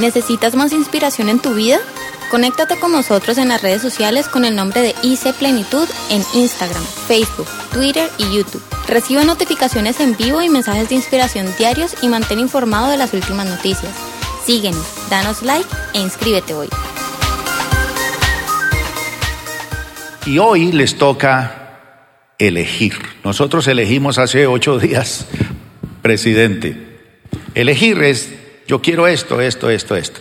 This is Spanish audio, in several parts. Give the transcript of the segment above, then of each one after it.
¿Necesitas más inspiración en tu vida? Conéctate con nosotros en las redes sociales con el nombre de IC Plenitud en Instagram, Facebook, Twitter y YouTube. Recibe notificaciones en vivo y mensajes de inspiración diarios y mantén informado de las últimas noticias. Síguenos, danos like e inscríbete hoy. Y hoy les toca elegir. Nosotros elegimos hace ocho días presidente. Elegir es yo quiero esto, esto, esto, esto.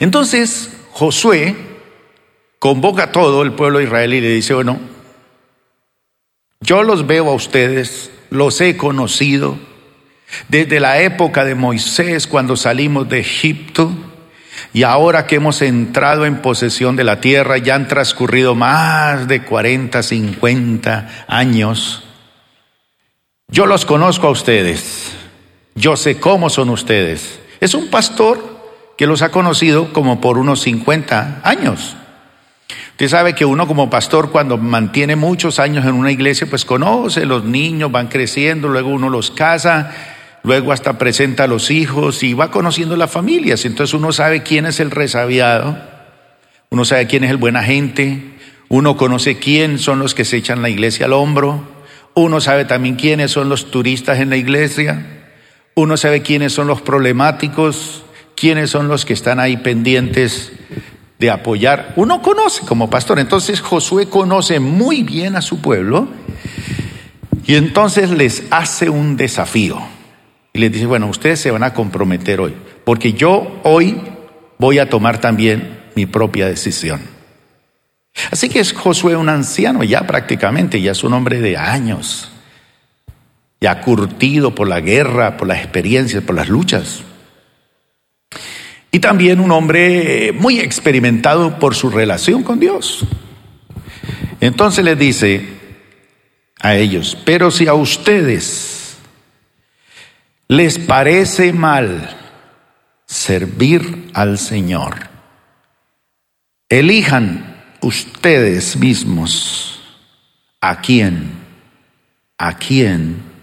Entonces Josué convoca a todo el pueblo de Israel y le dice, bueno, yo los veo a ustedes, los he conocido desde la época de Moisés cuando salimos de Egipto y ahora que hemos entrado en posesión de la tierra, ya han transcurrido más de 40, 50 años. Yo los conozco a ustedes. Yo sé cómo son ustedes. Es un pastor que los ha conocido como por unos 50 años. Usted sabe que uno como pastor cuando mantiene muchos años en una iglesia, pues conoce, los niños van creciendo, luego uno los casa, luego hasta presenta a los hijos y va conociendo las familias. Entonces uno sabe quién es el resabiado, uno sabe quién es el buena gente, uno conoce quién son los que se echan la iglesia al hombro, uno sabe también quiénes son los turistas en la iglesia, uno sabe quiénes son los problemáticos, quiénes son los que están ahí pendientes de apoyar. Uno conoce como pastor. Entonces Josué conoce muy bien a su pueblo y entonces les hace un desafío. Y les dice, bueno, ustedes se van a comprometer hoy, porque yo hoy voy a tomar también mi propia decisión. Así que es Josué un anciano ya prácticamente, ya es un hombre de años ya curtido por la guerra, por las experiencias, por las luchas. Y también un hombre muy experimentado por su relación con Dios. Entonces les dice a ellos, pero si a ustedes les parece mal servir al Señor, elijan ustedes mismos a quién, a quién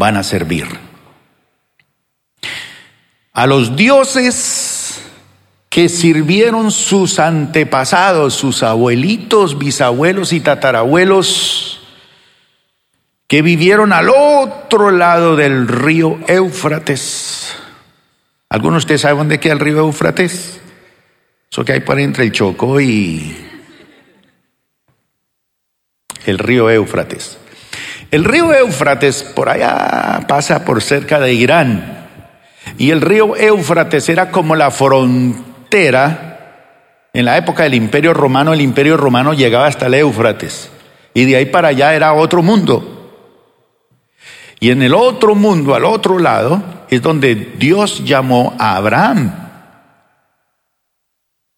van a servir. A los dioses que sirvieron sus antepasados, sus abuelitos, bisabuelos y tatarabuelos, que vivieron al otro lado del río Éufrates. ¿Algunos de ustedes saben dónde queda el río Éufrates? Eso que hay por entre el Chocó y el río Éufrates. El río Éufrates por allá pasa por cerca de Irán. Y el río Éufrates era como la frontera. En la época del Imperio Romano, el Imperio Romano llegaba hasta el Éufrates. Y de ahí para allá era otro mundo. Y en el otro mundo, al otro lado, es donde Dios llamó a Abraham.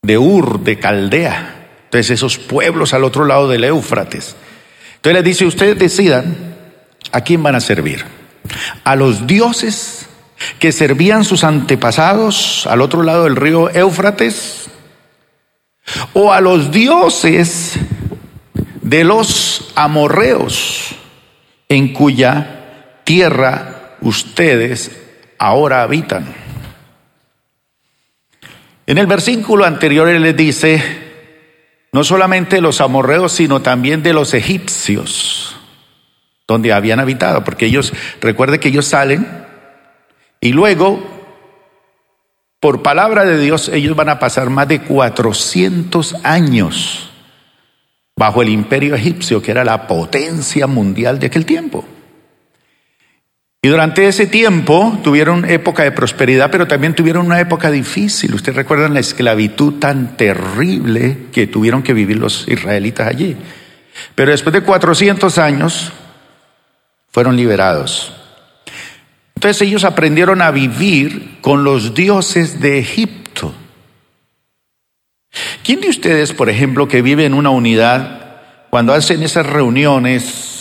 De Ur, de Caldea. Entonces esos pueblos al otro lado del Éufrates. Entonces les dice, ustedes decidan a quién van a servir. A los dioses que servían sus antepasados al otro lado del río Éufrates, o a los dioses de los amorreos en cuya tierra ustedes ahora habitan. En el versículo anterior él les dice, no solamente de los amorreos, sino también de los egipcios, donde habían habitado, porque ellos, recuerde que ellos salen y luego, por palabra de Dios, ellos van a pasar más de 400 años bajo el imperio egipcio, que era la potencia mundial de aquel tiempo. Y durante ese tiempo tuvieron época de prosperidad, pero también tuvieron una época difícil. Ustedes recuerdan la esclavitud tan terrible que tuvieron que vivir los israelitas allí. Pero después de 400 años fueron liberados. Entonces ellos aprendieron a vivir con los dioses de Egipto. ¿Quién de ustedes, por ejemplo, que vive en una unidad, cuando hacen esas reuniones,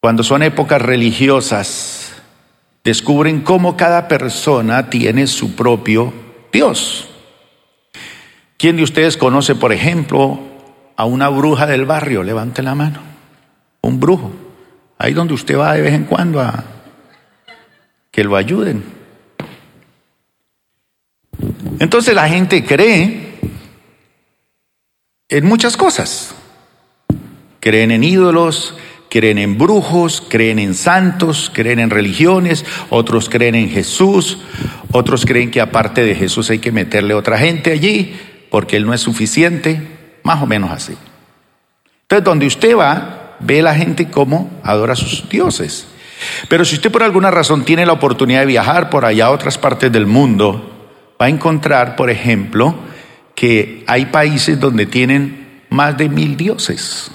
cuando son épocas religiosas, descubren cómo cada persona tiene su propio Dios. ¿Quién de ustedes conoce, por ejemplo, a una bruja del barrio? Levante la mano. Un brujo. Ahí donde usted va de vez en cuando a... que lo ayuden. Entonces la gente cree en muchas cosas. Creen en ídolos, creen en brujos, creen en santos, creen en religiones, otros creen en Jesús, otros creen que aparte de Jesús hay que meterle otra gente allí porque Él no es suficiente, más o menos así. Entonces, donde usted va, ve la gente cómo adora a sus dioses. Pero si usted por alguna razón tiene la oportunidad de viajar por allá a otras partes del mundo, va a encontrar, por ejemplo, que hay países donde tienen más de mil dioses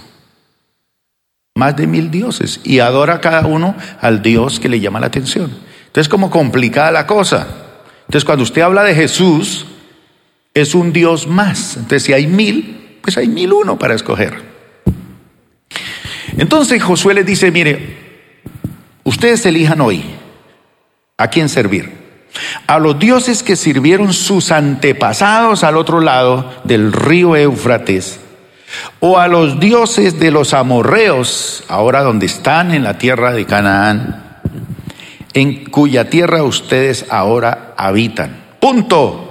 más de mil dioses y adora cada uno al Dios que le llama la atención. Entonces, como complicada la cosa. Entonces, cuando usted habla de Jesús, es un Dios más. Entonces, si hay mil, pues hay mil uno para escoger. Entonces, Josué les dice, mire, ustedes elijan hoy a quién servir. A los dioses que sirvieron sus antepasados al otro lado del río Éufrates o a los dioses de los amorreos, ahora donde están en la tierra de Canaán, en cuya tierra ustedes ahora habitan. Punto.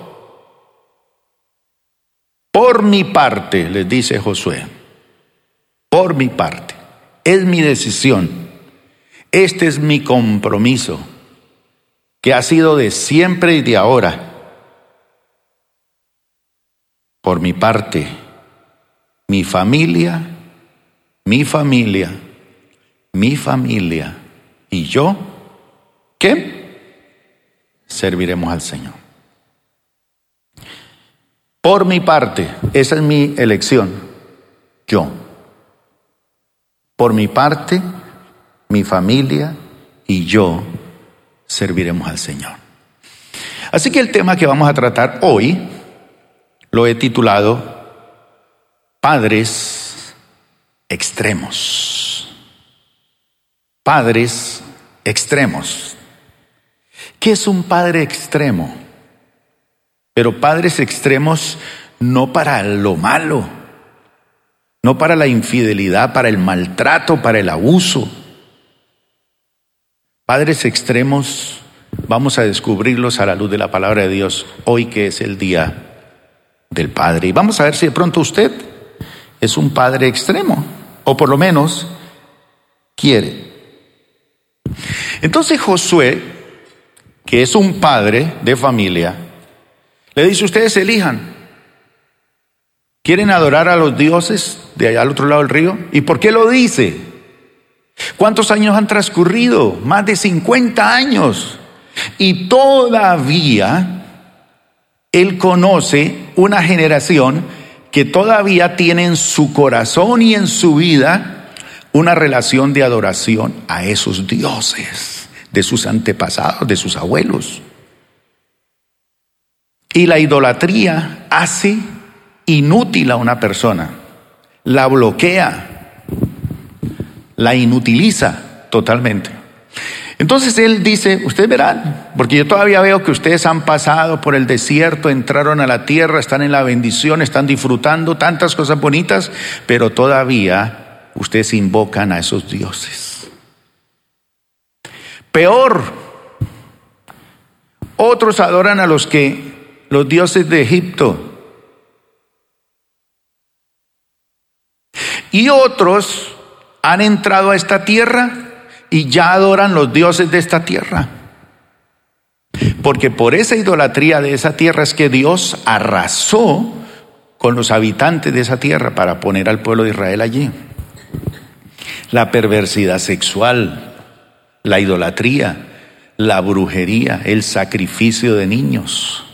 Por mi parte, les dice Josué, por mi parte, es mi decisión, este es mi compromiso, que ha sido de siempre y de ahora. Por mi parte, mi familia, mi familia, mi familia y yo, ¿qué? Serviremos al Señor. Por mi parte, esa es mi elección, yo. Por mi parte, mi familia y yo serviremos al Señor. Así que el tema que vamos a tratar hoy lo he titulado padres extremos. Padres extremos. ¿Qué es un padre extremo? Pero padres extremos no para lo malo, no para la infidelidad, para el maltrato, para el abuso. Padres extremos vamos a descubrirlos a la luz de la palabra de Dios hoy que es el día del Padre. Y vamos a ver si de pronto usted es un padre extremo, o por lo menos quiere. Entonces Josué, que es un padre de familia, le dice, ustedes elijan. ¿Quieren adorar a los dioses de allá al otro lado del río? ¿Y por qué lo dice? ¿Cuántos años han transcurrido? Más de 50 años. Y todavía él conoce una generación que todavía tiene en su corazón y en su vida una relación de adoración a esos dioses de sus antepasados, de sus abuelos. Y la idolatría hace inútil a una persona, la bloquea, la inutiliza totalmente. Entonces él dice, ustedes verán, porque yo todavía veo que ustedes han pasado por el desierto, entraron a la tierra, están en la bendición, están disfrutando tantas cosas bonitas, pero todavía ustedes invocan a esos dioses. Peor, otros adoran a los que, los dioses de Egipto. Y otros han entrado a esta tierra y ya adoran los dioses de esta tierra. Porque por esa idolatría de esa tierra es que Dios arrasó con los habitantes de esa tierra para poner al pueblo de Israel allí. La perversidad sexual, la idolatría, la brujería, el sacrificio de niños.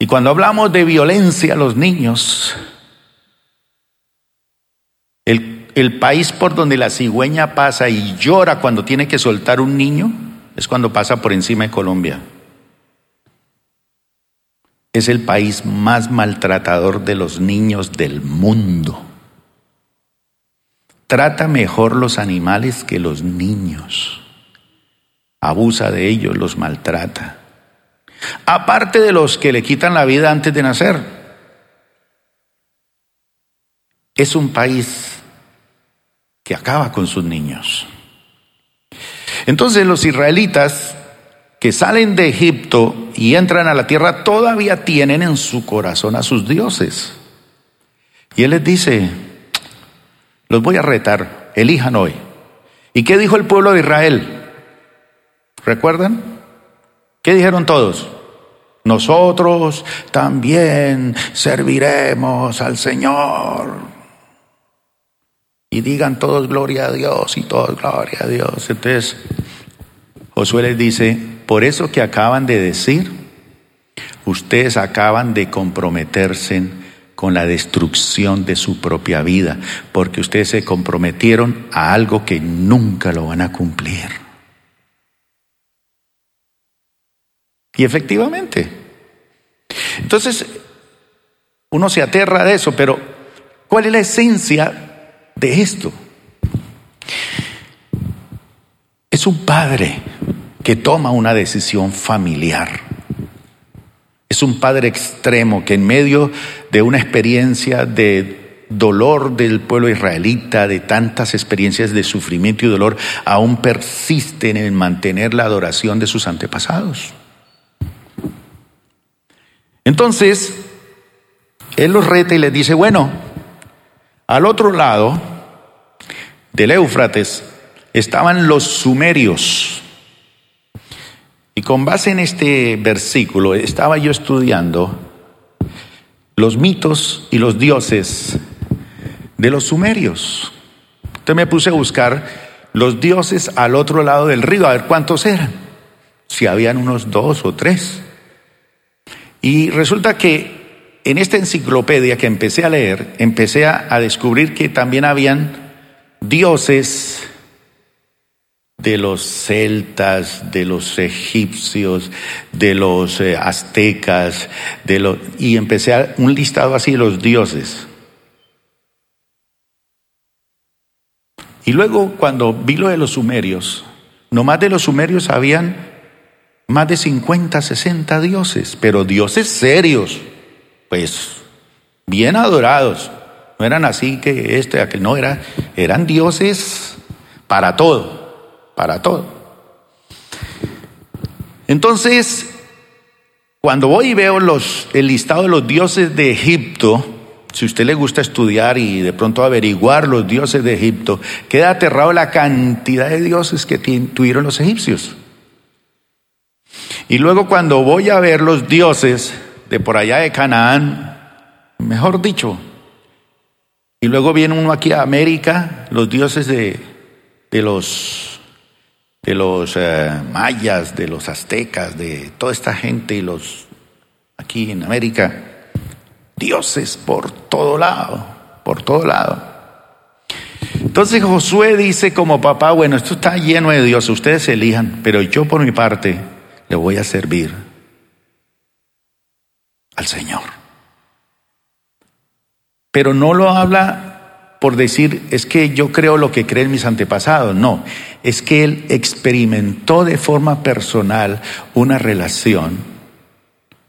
Y cuando hablamos de violencia a los niños, el país por donde la cigüeña pasa y llora cuando tiene que soltar un niño es cuando pasa por encima de Colombia. Es el país más maltratador de los niños del mundo. Trata mejor los animales que los niños. Abusa de ellos, los maltrata. Aparte de los que le quitan la vida antes de nacer. Es un país que acaba con sus niños. Entonces los israelitas que salen de Egipto y entran a la tierra todavía tienen en su corazón a sus dioses. Y él les dice, los voy a retar, elijan hoy. ¿Y qué dijo el pueblo de Israel? ¿Recuerdan? ¿Qué dijeron todos? Nosotros también serviremos al Señor. Y digan todos gloria a Dios y todos gloria a Dios. Entonces, Josué les dice, por eso que acaban de decir, ustedes acaban de comprometerse con la destrucción de su propia vida, porque ustedes se comprometieron a algo que nunca lo van a cumplir. Y efectivamente. Entonces, uno se aterra de eso, pero ¿cuál es la esencia de esto? Es un padre que toma una decisión familiar. Es un padre extremo que en medio de una experiencia de dolor del pueblo israelita, de tantas experiencias de sufrimiento y dolor, aún persiste en mantener la adoración de sus antepasados. Entonces, él los reta y les dice, bueno, al otro lado del Éufrates estaban los sumerios. Y con base en este versículo estaba yo estudiando los mitos y los dioses de los sumerios. Entonces me puse a buscar los dioses al otro lado del río, a ver cuántos eran. Si habían unos dos o tres. Y resulta que en esta enciclopedia que empecé a leer, empecé a, descubrir que también habían dioses de los celtas, de los egipcios, de los eh, aztecas, de los, y empecé a, un listado así de los dioses. Y luego cuando vi lo de los sumerios, nomás de los sumerios habían más de 50, 60 dioses, pero dioses serios, pues bien adorados. No eran así que este, aquel, no, era, eran dioses para todo, para todo. Entonces, cuando voy y veo los, el listado de los dioses de Egipto, si a usted le gusta estudiar y de pronto averiguar los dioses de Egipto, queda aterrado la cantidad de dioses que tuvieron los egipcios. Y luego cuando voy a ver los dioses de por allá de Canaán, mejor dicho, y luego viene uno aquí a América, los dioses de, de los, de los eh, mayas, de los aztecas, de toda esta gente y los aquí en América, dioses por todo lado, por todo lado. Entonces Josué dice como papá, bueno, esto está lleno de dioses, ustedes elijan, pero yo por mi parte le voy a servir al Señor. Pero no lo habla por decir, es que yo creo lo que creen mis antepasados. No, es que él experimentó de forma personal una relación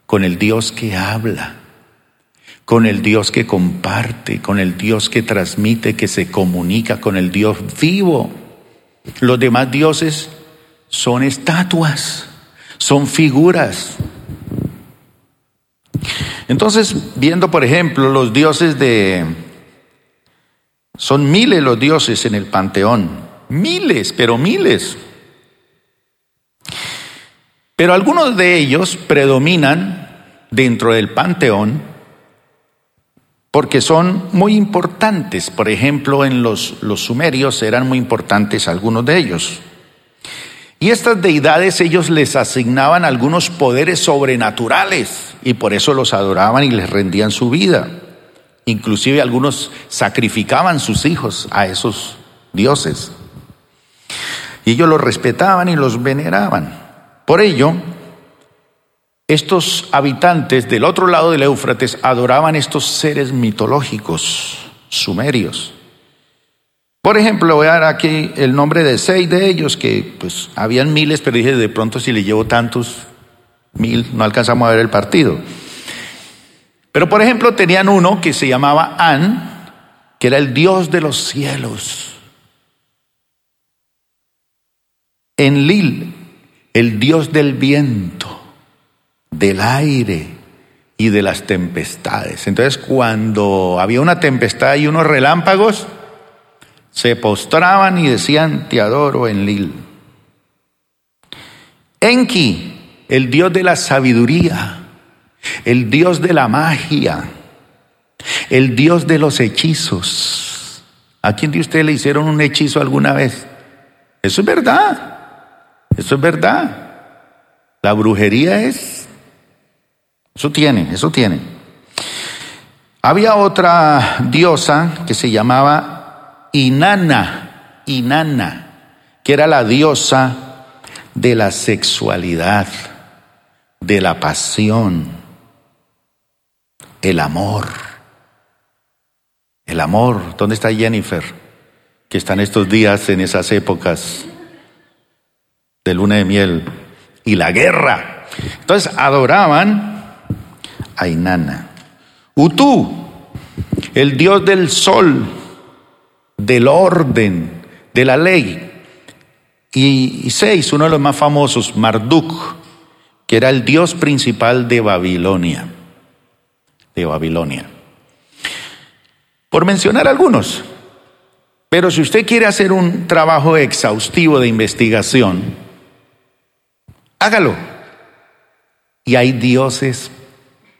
con el Dios que habla, con el Dios que comparte, con el Dios que transmite, que se comunica, con el Dios vivo. Los demás dioses son estatuas son figuras. Entonces, viendo por ejemplo los dioses de... Son miles los dioses en el panteón, miles, pero miles. Pero algunos de ellos predominan dentro del panteón porque son muy importantes. Por ejemplo, en los, los sumerios eran muy importantes algunos de ellos. Y estas deidades ellos les asignaban algunos poderes sobrenaturales y por eso los adoraban y les rendían su vida. Inclusive algunos sacrificaban sus hijos a esos dioses. Y ellos los respetaban y los veneraban. Por ello, estos habitantes del otro lado del Éufrates adoraban estos seres mitológicos sumerios. Por ejemplo, voy a dar aquí el nombre de seis de ellos, que pues habían miles, pero dije, de pronto si le llevo tantos, mil, no alcanzamos a ver el partido. Pero por ejemplo, tenían uno que se llamaba An, que era el Dios de los cielos. Enlil, el dios del viento, del aire y de las tempestades. Entonces, cuando había una tempestad y unos relámpagos, se postraban y decían, te adoro, Enlil. Enki, el dios de la sabiduría, el dios de la magia, el dios de los hechizos. ¿A quién de ustedes le hicieron un hechizo alguna vez? Eso es verdad. Eso es verdad. La brujería es... Eso tiene, eso tiene. Había otra diosa que se llamaba Inanna, Inanna, que era la diosa de la sexualidad, de la pasión, el amor. El amor. ¿Dónde está Jennifer? Que está en estos días, en esas épocas de luna de miel. Y la guerra. Entonces adoraban a Inanna. Utú, el dios del sol, del orden, de la ley. Y, seis, uno de los más famosos, Marduk, que era el dios principal de Babilonia. De Babilonia. Por mencionar algunos. Pero si usted quiere hacer un trabajo exhaustivo de investigación, hágalo. Y hay dioses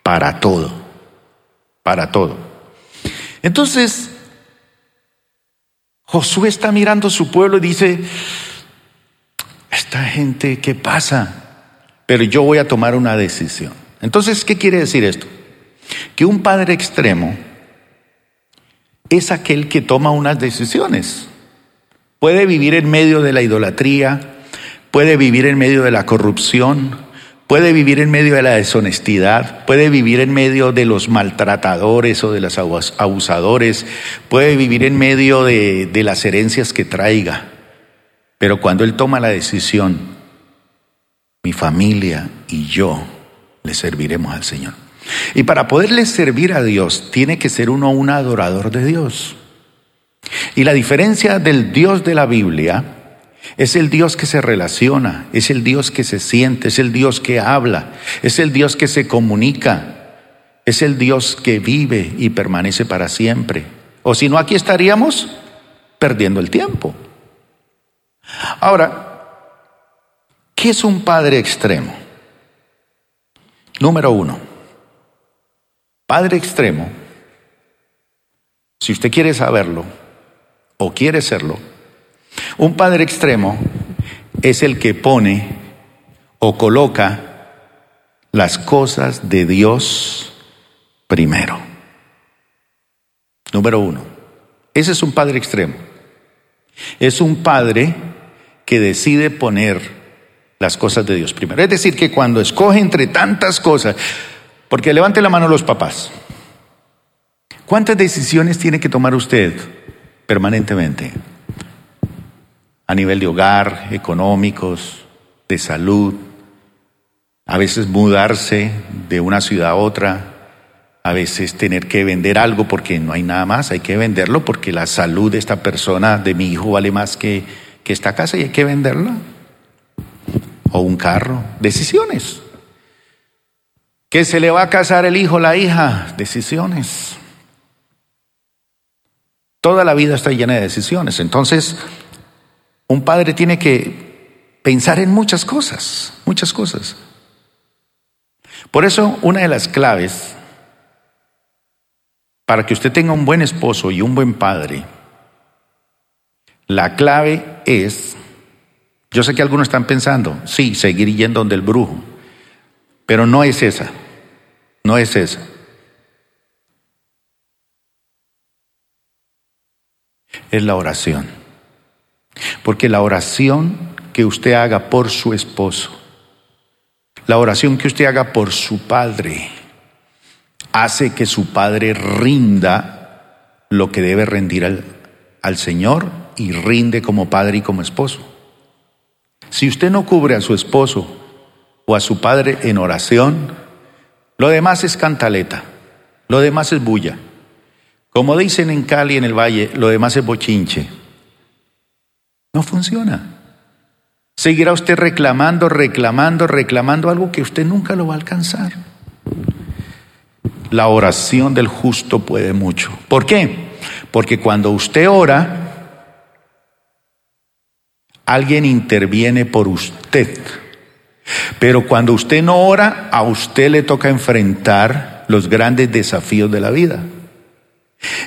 para todo, para todo. Entonces, Josué está mirando su pueblo y dice, esta gente, ¿qué pasa? Pero yo voy a tomar una decisión. Entonces, ¿qué quiere decir esto? Que un padre extremo es aquel que toma unas decisiones. Puede vivir en medio de la idolatría, puede vivir en medio de la corrupción, puede vivir en medio de la deshonestidad, puede vivir en medio de los maltratadores o de los abusadores, puede vivir en medio de, de las herencias que traiga. Pero cuando Él toma la decisión, mi familia y yo le serviremos al Señor. Y para poderle servir a Dios, tiene que ser uno un adorador de Dios. Y la diferencia del Dios de la Biblia es el Dios que se relaciona, es el Dios que se siente, es el Dios que habla, es el Dios que se comunica, es el Dios que vive y permanece para siempre. O si no, aquí estaríamos perdiendo el tiempo. Ahora, ¿qué es un padre extremo? Número uno, padre extremo, si usted quiere saberlo o quiere serlo, un padre extremo es el que pone o coloca las cosas de Dios primero. Número uno, ese es un padre extremo. Es un padre que decide poner las cosas de Dios primero. Es decir, que cuando escoge entre tantas cosas, porque levante la mano los papás, ¿cuántas decisiones tiene que tomar usted permanentemente? A nivel de hogar, económicos, de salud, a veces mudarse de una ciudad a otra, a veces tener que vender algo porque no hay nada más, hay que venderlo porque la salud de esta persona, de mi hijo, vale más que que esta casa y hay que venderla. O un carro. Decisiones. Que se le va a casar el hijo, la hija. Decisiones. Toda la vida está llena de decisiones. Entonces, un padre tiene que pensar en muchas cosas, muchas cosas. Por eso, una de las claves para que usted tenga un buen esposo y un buen padre la clave es, yo sé que algunos están pensando, sí, seguir yendo donde el brujo, pero no es esa, no es esa. Es la oración. Porque la oración que usted haga por su esposo, la oración que usted haga por su padre, hace que su padre rinda lo que debe rendir al, al Señor y rinde como padre y como esposo. Si usted no cubre a su esposo o a su padre en oración, lo demás es cantaleta, lo demás es bulla. Como dicen en Cali, en el Valle, lo demás es bochinche. No funciona. Seguirá usted reclamando, reclamando, reclamando algo que usted nunca lo va a alcanzar. La oración del justo puede mucho. ¿Por qué? Porque cuando usted ora, alguien interviene por usted. Pero cuando usted no ora, a usted le toca enfrentar los grandes desafíos de la vida.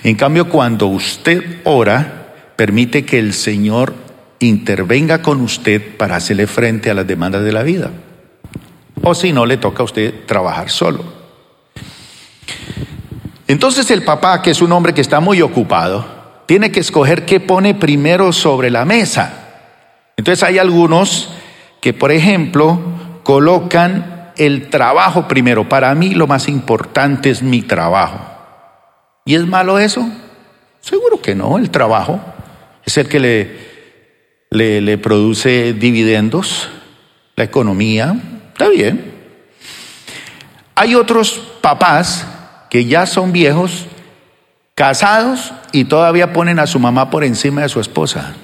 En cambio, cuando usted ora, permite que el Señor intervenga con usted para hacerle frente a las demandas de la vida. O si no, le toca a usted trabajar solo. Entonces el papá, que es un hombre que está muy ocupado, tiene que escoger qué pone primero sobre la mesa. Entonces hay algunos que, por ejemplo, colocan el trabajo primero. Para mí lo más importante es mi trabajo. ¿Y es malo eso? Seguro que no, el trabajo es el que le, le, produce dividendos, la economía, está bien. Hay otros papás que ya son viejos, casados y todavía ponen a su mamá por encima de su esposa.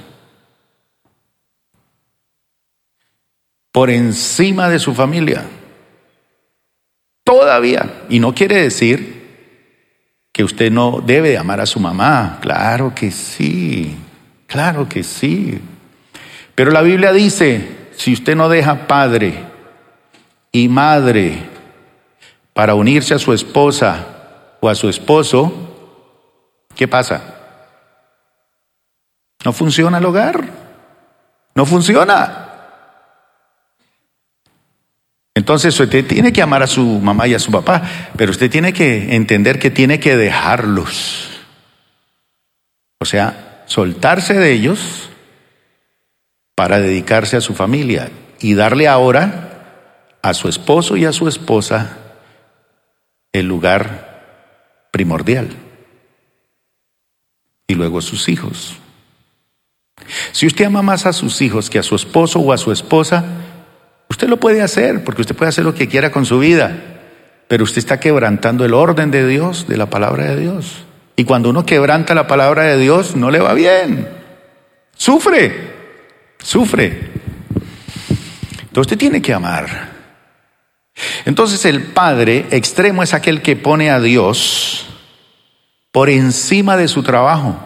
Por encima de su familia. Todavía. Y no quiere decir que usted no debe amar a su mamá. Claro que sí. Claro que sí. Pero la Biblia dice, si usted no deja padre y madre para unirse a su esposa o a su esposo, ¿qué pasa? No funciona el hogar. No funciona. Entonces usted tiene que amar a su mamá y a su papá, pero usted tiene que entender que tiene que dejarlos. O sea, soltarse de ellos para dedicarse a su familia y darle ahora a su esposo y a su esposa el lugar primordial. Y luego sus hijos. Si usted ama más a sus hijos que a su esposo o a su esposa, Usted lo puede hacer, porque usted puede hacer lo que quiera con su vida, pero usted está quebrantando el orden de Dios, de la palabra de Dios. Y cuando uno quebranta la palabra de Dios, no le va bien. Sufre, sufre. Entonces usted tiene que amar. Entonces el Padre extremo es aquel que pone a Dios por encima de su trabajo.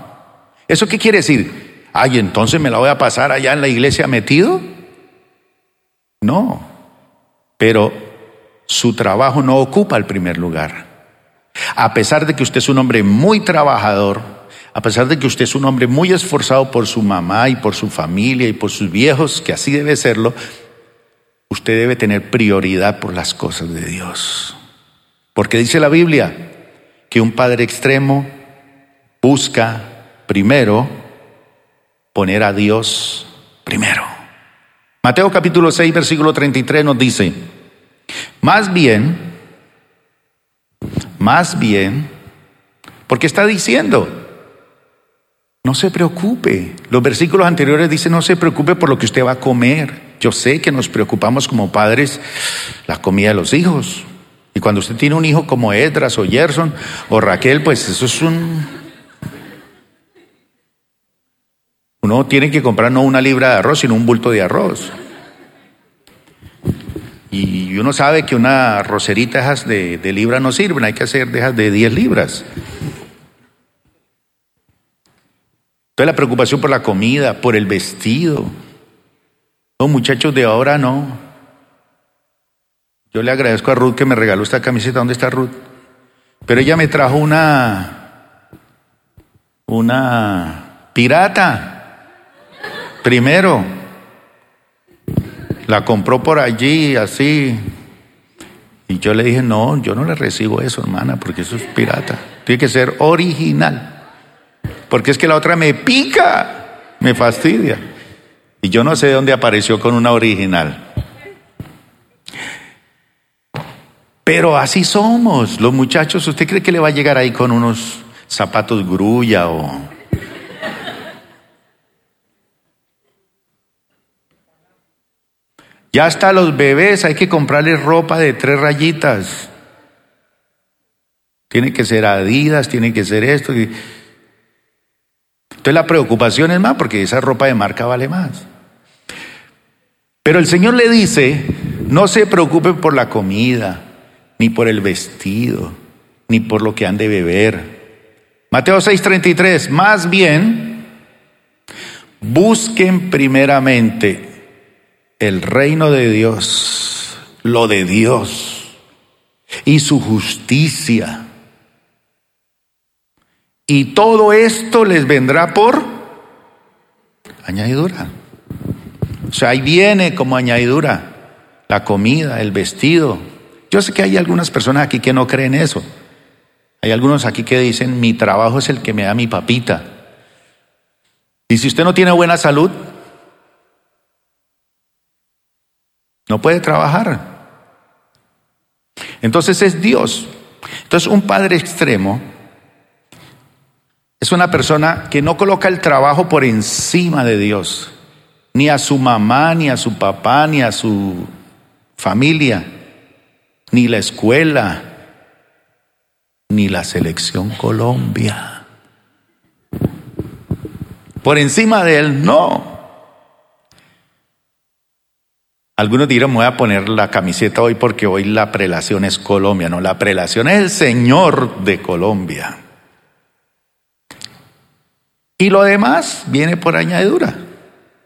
¿Eso qué quiere decir? Ay, entonces me la voy a pasar allá en la iglesia metido. No, pero su trabajo no ocupa el primer lugar. A pesar de que usted es un hombre muy trabajador, a pesar de que usted es un hombre muy esforzado por su mamá y por su familia y por sus viejos, que así debe serlo, usted debe tener prioridad por las cosas de Dios. Porque dice la Biblia que un padre extremo busca primero poner a Dios primero. Mateo capítulo 6, versículo 33 nos dice, más bien, más bien, porque está diciendo, no se preocupe. Los versículos anteriores dicen, no se preocupe por lo que usted va a comer. Yo sé que nos preocupamos como padres la comida de los hijos. Y cuando usted tiene un hijo como Edras o Gerson o Raquel, pues eso es un, Uno tiene que comprar no una libra de arroz, sino un bulto de arroz. Y uno sabe que una rocerita de, de libra no sirven, hay que hacer dejas de 10 libras. Entonces la preocupación por la comida, por el vestido. Los muchachos de ahora no. Yo le agradezco a Ruth que me regaló esta camiseta. ¿Dónde está Ruth? Pero ella me trajo una, una pirata. Primero, la compró por allí, así. Y yo le dije, no, yo no le recibo eso, hermana, porque eso es pirata. Tiene que ser original. Porque es que la otra me pica, me fastidia. Y yo no sé de dónde apareció con una original. Pero así somos, los muchachos. ¿Usted cree que le va a llegar ahí con unos zapatos grulla o Ya hasta los bebés hay que comprarles ropa de tres rayitas. Tiene que ser Adidas, tiene que ser esto. Entonces la preocupación es más porque esa ropa de marca vale más. Pero el Señor le dice, no se preocupen por la comida, ni por el vestido, ni por lo que han de beber. Mateo 6:33, más bien, busquen primeramente el reino de Dios, lo de Dios y su justicia. Y todo esto les vendrá por añadidura. O sea, ahí viene como añadidura la comida, el vestido. Yo sé que hay algunas personas aquí que no creen eso. Hay algunos aquí que dicen, mi trabajo es el que me da mi papita. Y si usted no tiene buena salud, no puede trabajar. Entonces es Dios. Entonces un padre extremo es una persona que no coloca el trabajo por encima de Dios ni a su mamá, ni a su papá, ni a su familia, ni la escuela, ni la selección Colombia. Por encima de él, no. Algunos dirán, me voy a poner la camiseta hoy porque hoy la prelación es Colombia. No, la prelación es el Señor de Colombia. Y lo demás viene por añadidura.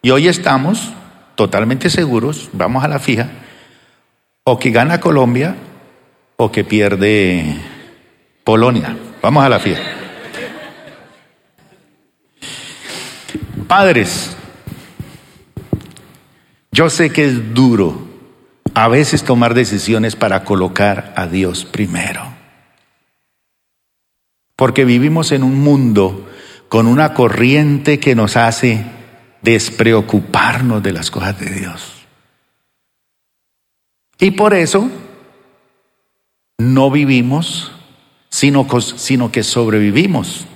Y hoy estamos totalmente seguros, vamos a la fija, o que gana Colombia o que pierde Polonia. Vamos a la fija. Padres, yo sé que es duro a veces tomar decisiones para colocar a Dios primero. Porque vivimos en un mundo con una corriente que nos hace despreocuparnos de las cosas de Dios. Y por eso no vivimos, sino, sino que sobrevivimos.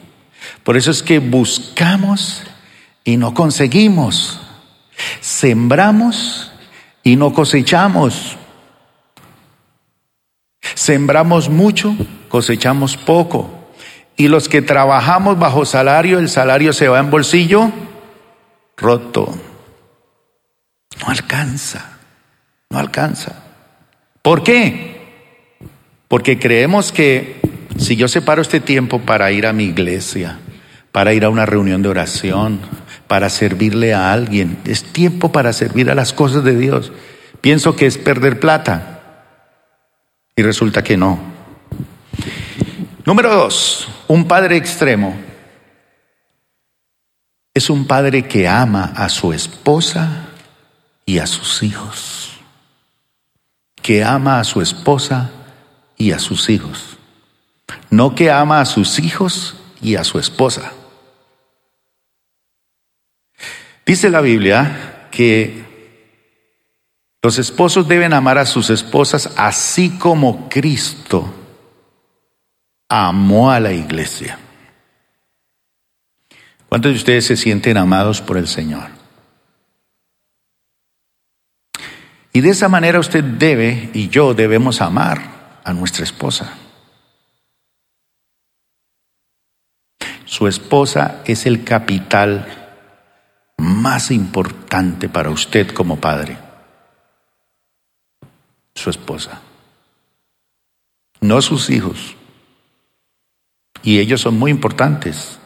Por eso es que buscamos y no conseguimos. Sembramos y no cosechamos. Sembramos mucho, cosechamos poco. Y los que trabajamos bajo salario, el salario se va en bolsillo roto. No alcanza, no alcanza. ¿Por qué? Porque creemos que si yo separo este tiempo para ir a mi iglesia, para ir a una reunión de oración, para servirle a alguien, es tiempo para servir a las cosas de Dios. Pienso que es perder plata y resulta que no. Número dos, un padre extremo es un padre que ama a su esposa y a sus hijos. Que ama a su esposa y a sus hijos. No que ama a sus hijos y a su esposa. Dice la Biblia que los esposos deben amar a sus esposas así como Cristo amó a la iglesia. ¿Cuántos de ustedes se sienten amados por el Señor? Y de esa manera usted debe y yo debemos amar a nuestra esposa. Su esposa es el capital más importante para usted como padre. Su esposa. No sus hijos. Y ellos son muy importantes.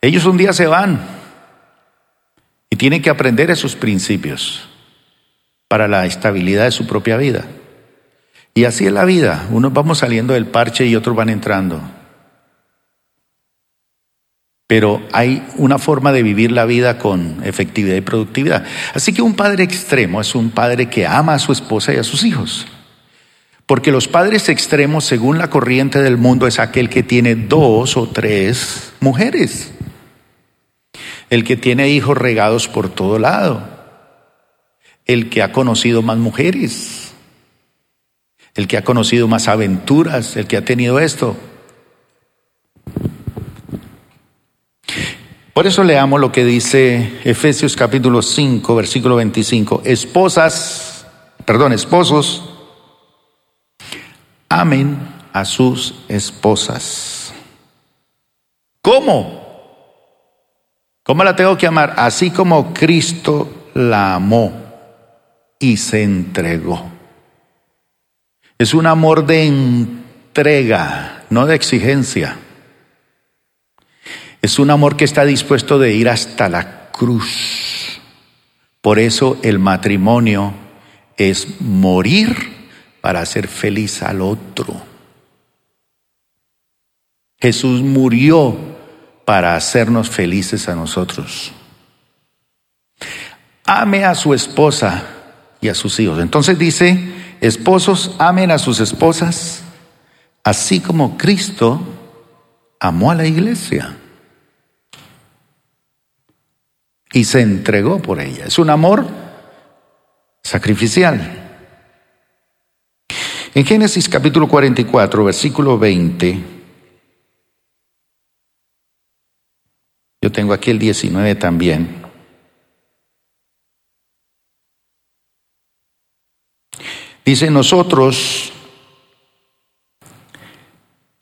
Ellos un día se van y tienen que aprender esos principios para la estabilidad de su propia vida. Y así es la vida. Unos vamos saliendo del parche y otros van entrando. Pero hay una forma de vivir la vida con efectividad y productividad. Así que un padre extremo es un padre que ama a su esposa y a sus hijos. Porque los padres extremos, según la corriente del mundo, es aquel que tiene dos o tres mujeres el que tiene hijos regados por todo lado, el que ha conocido más mujeres, el que ha conocido más aventuras, el que ha tenido esto. Por eso leamos lo que dice Efesios capítulo 5, versículo 25. Esposas, perdón, esposos, amen a sus esposas. ¿Cómo? ¿Cómo la tengo que amar? Así como Cristo la amó y se entregó. Es un amor de entrega, no de exigencia. Es un amor que está dispuesto de ir hasta la cruz. Por eso el matrimonio es morir para hacer feliz al otro. Jesús murió para hacernos felices a nosotros. Ame a su esposa y a sus hijos. Entonces dice, esposos, amen a sus esposas, así como Cristo amó a la iglesia y se entregó por ella. Es un amor sacrificial. En Génesis capítulo 44, versículo 20, yo tengo aquí el 19 también. Dice, nosotros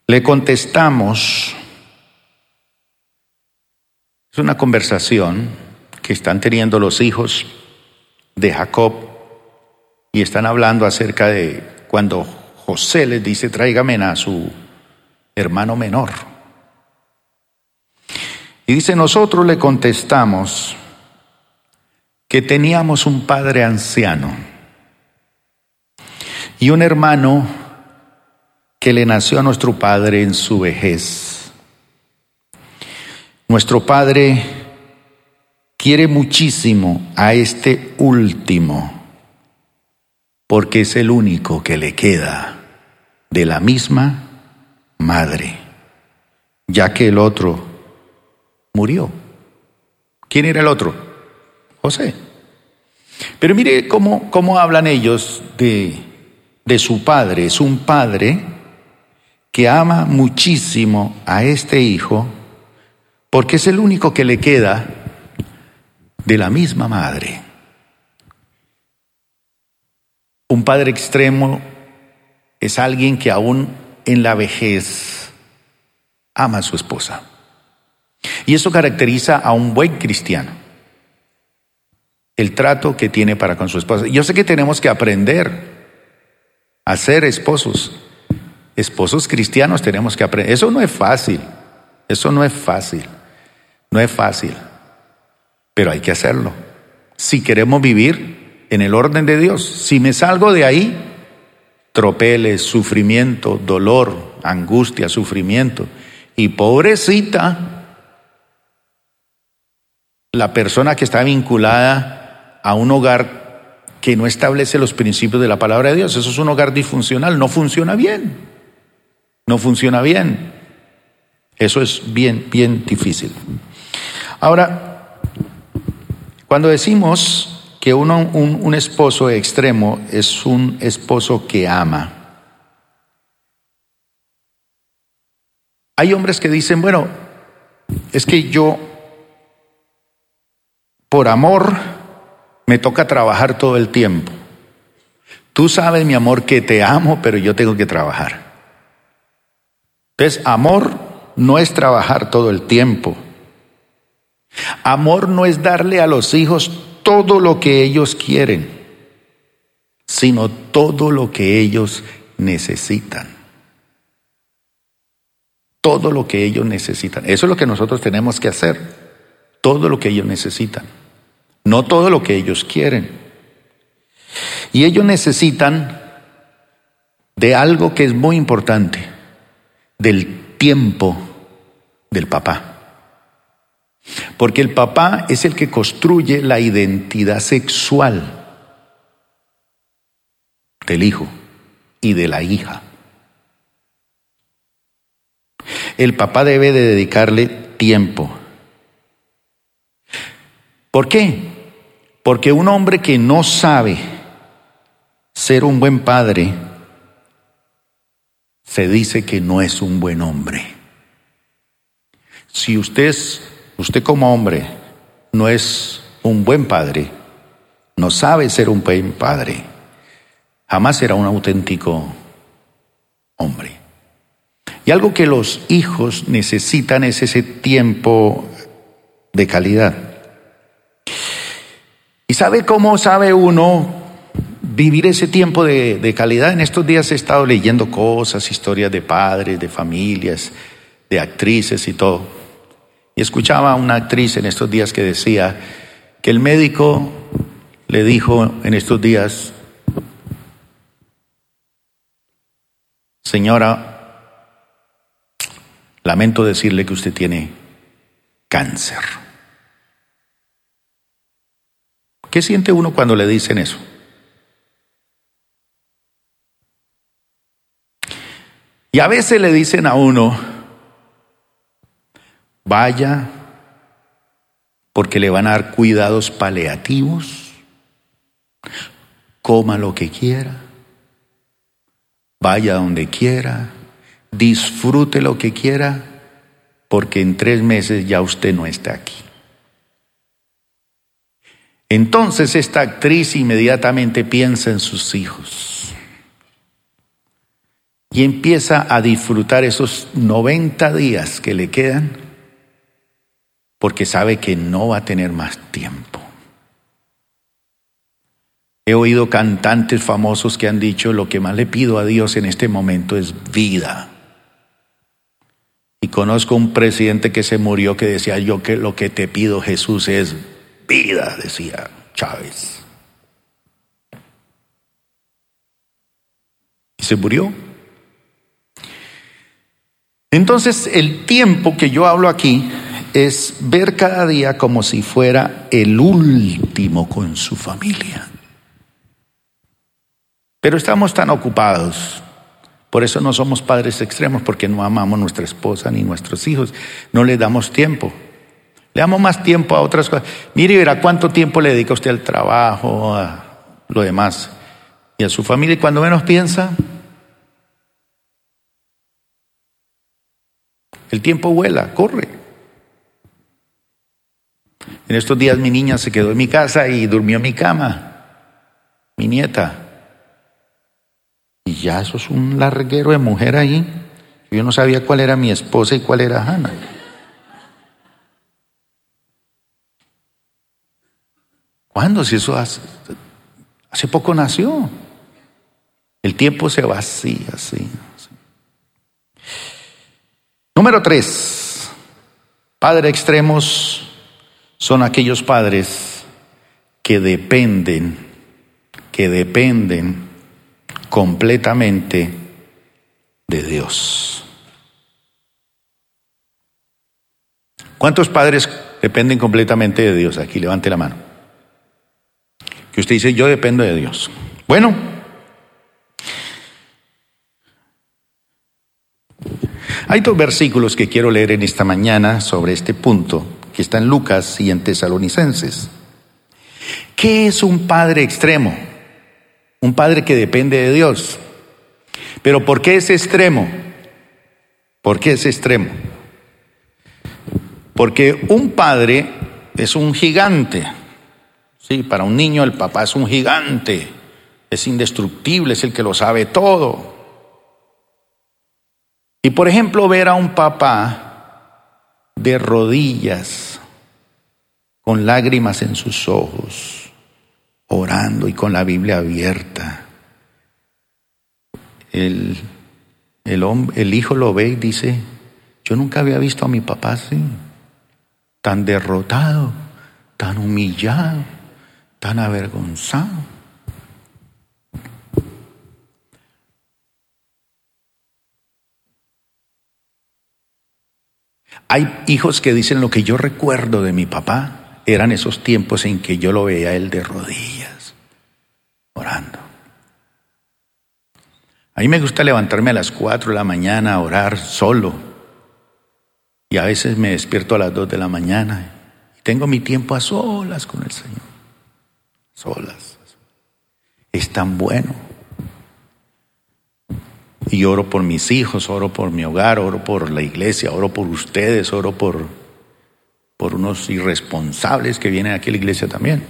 le contestamos, es una conversación que están teniendo los hijos de Jacob y están hablando acerca de cuando José les dice, tráigame a su hermano menor. Y dice, nosotros le contestamos que teníamos un padre anciano y un hermano que le nació a nuestro Padre en su vejez. Nuestro Padre quiere muchísimo a este último, porque es el único que le queda de la misma madre, ya que el otro murió. ¿Quién era el otro? José. Pero mire cómo, cómo hablan ellos de de su padre. Es un padre que ama muchísimo a este hijo porque es el único que le queda de la misma madre. Un padre extremo es alguien que aún en la vejez ama a su esposa. Y eso caracteriza a un buen cristiano. El trato que tiene para con su esposa. Yo sé que tenemos que aprender a ser esposos. Esposos cristianos tenemos que aprender. Eso no es fácil. Eso no es fácil. No es fácil. Pero hay que hacerlo. Si queremos vivir en el orden de Dios. Si me salgo de ahí, tropeles, sufrimiento, dolor, angustia, sufrimiento. Y pobrecita, la persona que está vinculada a un hogar que no establece los principios de la palabra de Dios. Eso es un hogar disfuncional, no funciona bien. No funciona bien. Eso es bien, bien difícil. Ahora, cuando decimos que uno, un, esposo extremo es un esposo que ama, hay hombres que dicen, bueno, es que yo, por amor, me toca trabajar todo el tiempo. Tú sabes, mi amor, que te amo, pero yo tengo que trabajar. Entonces, amor no es trabajar todo el tiempo. Amor no es darle a los hijos todo lo que ellos quieren, sino todo lo que ellos necesitan. Todo lo que ellos necesitan. Eso es lo que nosotros tenemos que hacer. Todo lo que ellos necesitan no todo lo que ellos quieren. Y ellos necesitan de algo que es muy importante, del tiempo del papá. Porque el papá es el que construye la identidad sexual del hijo y de la hija. El papá debe de dedicarle tiempo. ¿Por qué? Porque un hombre que no sabe ser un buen padre, se dice que no es un buen hombre. Si usted, usted como hombre, no es un buen padre, no sabe ser un buen padre, jamás será un auténtico hombre. Y algo que los hijos necesitan es ese tiempo de calidad. ¿Y sabe cómo sabe uno vivir ese tiempo de, de, calidad. En estos días he estado leyendo cosas, historias de padres, de familias, de actrices y todo. Y escuchaba a una actriz en estos días que decía que el médico le dijo en estos días, señora, lamento decirle que usted tiene cáncer. ¿Qué siente uno cuando le dicen eso? Y a veces le dicen a uno, vaya, porque le van a dar cuidados paliativos, coma lo que quiera, vaya donde quiera, disfrute lo que quiera, porque en tres meses ya usted no está aquí. Entonces esta actriz inmediatamente piensa en sus hijos y empieza a disfrutar esos 90 días que le quedan porque sabe que no va a tener más tiempo. He oído cantantes famosos que han dicho, lo que más le pido a Dios en este momento es vida. Y conozco un presidente que se murió que decía, yo que lo que te pido Jesús es vida, decía Chávez. Y se murió. Entonces, el tiempo que yo hablo aquí es ver cada día como si fuera el último con su familia. Pero estamos tan ocupados. Por eso no somos padres extremos, porque no amamos nuestra esposa ni nuestros hijos. No le damos tiempo. Le damos más tiempo a otras cosas. Mire y verá cuánto tiempo le dedica usted al trabajo, a lo demás. Y a su familia. Y cuando menos piensa, el tiempo vuela, corre. En estos días mi niña se quedó en mi casa y durmió en mi cama. Mi nieta. Y ya eso es un larguero de mujer ahí. Yo no sabía cuál era mi esposa y cuál era Hannah. ¿Cuándo? Si eso hace, hace poco nació. El tiempo se vacía, así. Número tres, padre extremos son aquellos padres que dependen, que dependen completamente de Dios. ¿Cuántos padres dependen completamente de Dios? Aquí levante la mano que usted dice, yo dependo de Dios. Bueno, hay dos versículos que quiero leer en esta mañana sobre este punto, que está en Lucas y en Tesalonicenses. ¿Qué es un padre extremo? Un padre que depende de Dios. Pero ¿por qué es extremo? ¿Por qué es extremo? Porque un padre es un gigante. Sí, para un niño el papá es un gigante, es indestructible, es el que lo sabe todo. Y por ejemplo, ver a un papá de rodillas, con lágrimas en sus ojos, orando y con la Biblia abierta. El, el, hijo lo ve y dice, yo nunca había visto a mi papá así, tan derrotado, tan humillado tan avergonzado. Hay hijos que dicen lo que yo recuerdo de mi papá eran esos tiempos en que yo lo veía él de rodillas, orando. A mí me gusta levantarme a las 4 de la mañana a orar solo. Y a veces me despierto a las 2 de la mañana y tengo mi tiempo a solas con el Señor solas. Es tan bueno. Y oro por mis hijos, oro por mi hogar, oro por la iglesia, oro por ustedes, oro por, por unos irresponsables que vienen aquí a la iglesia también.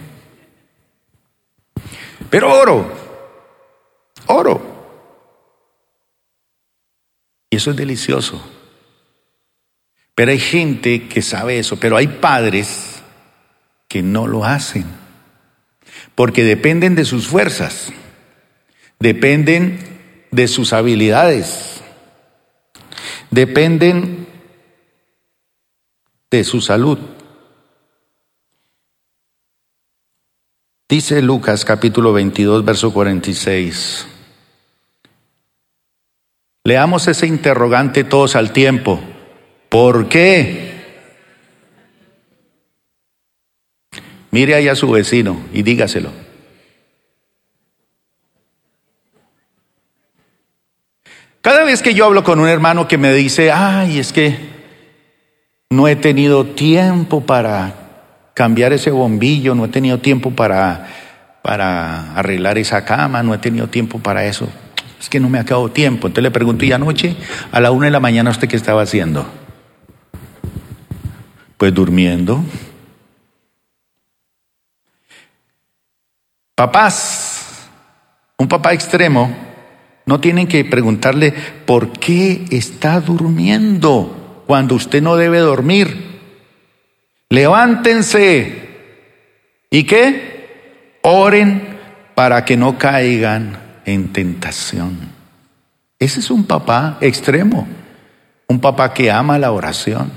Pero oro, oro. Y eso es delicioso. Pero hay gente que sabe eso, pero hay padres que no lo hacen porque dependen de sus fuerzas. dependen de sus habilidades, dependen de su salud. Dice Lucas capítulo 22, verso 46. Leamos ese interrogante todos al tiempo. ¿Por qué? Mire ahí a su vecino y dígaselo. Cada vez que yo hablo con un hermano que me dice, ay, es que no he tenido tiempo para cambiar ese bombillo, no he tenido tiempo para, para arreglar esa cama, no he tenido tiempo para eso. Es que no me ha quedado tiempo. Entonces le pregunto, ¿y anoche a la una de la mañana usted qué estaba haciendo? Pues durmiendo. Papás, un papá extremo, no tienen que preguntarle por qué está durmiendo cuando usted no debe dormir. Levántense. ¿Y qué? Oren para que no caigan en tentación. Ese es un papá extremo, un papá que ama la oración.